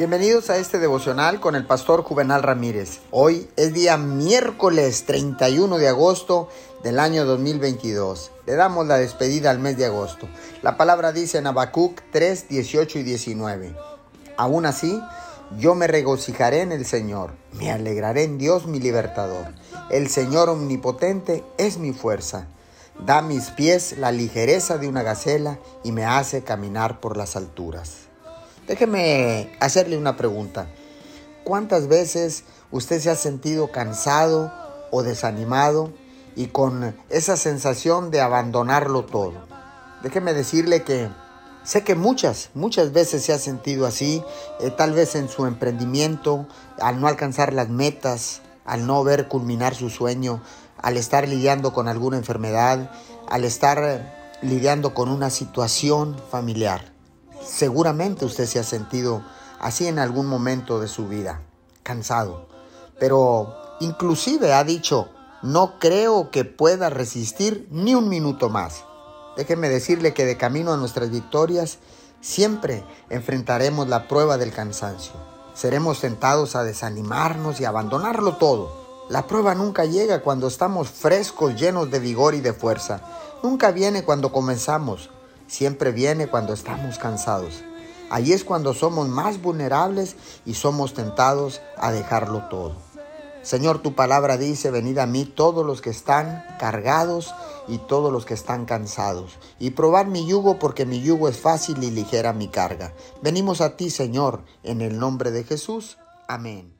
Bienvenidos a este devocional con el pastor Juvenal Ramírez. Hoy es día miércoles 31 de agosto del año 2022. Le damos la despedida al mes de agosto. La palabra dice en Habacuc 3, 18 y 19. Aún así, yo me regocijaré en el Señor, me alegraré en Dios mi libertador. El Señor omnipotente es mi fuerza. Da a mis pies la ligereza de una gacela y me hace caminar por las alturas. Déjeme hacerle una pregunta. ¿Cuántas veces usted se ha sentido cansado o desanimado y con esa sensación de abandonarlo todo? Déjeme decirle que sé que muchas, muchas veces se ha sentido así, eh, tal vez en su emprendimiento, al no alcanzar las metas, al no ver culminar su sueño, al estar lidiando con alguna enfermedad, al estar lidiando con una situación familiar. Seguramente usted se ha sentido así en algún momento de su vida, cansado, pero inclusive ha dicho, no creo que pueda resistir ni un minuto más. Déjeme decirle que de camino a nuestras victorias siempre enfrentaremos la prueba del cansancio. Seremos tentados a desanimarnos y abandonarlo todo. La prueba nunca llega cuando estamos frescos, llenos de vigor y de fuerza. Nunca viene cuando comenzamos, siempre viene cuando estamos cansados. Ahí es cuando somos más vulnerables y somos tentados a dejarlo todo. Señor, tu palabra dice, venid a mí todos los que están cargados y todos los que están cansados, y probar mi yugo porque mi yugo es fácil y ligera mi carga. Venimos a ti, Señor, en el nombre de Jesús. Amén.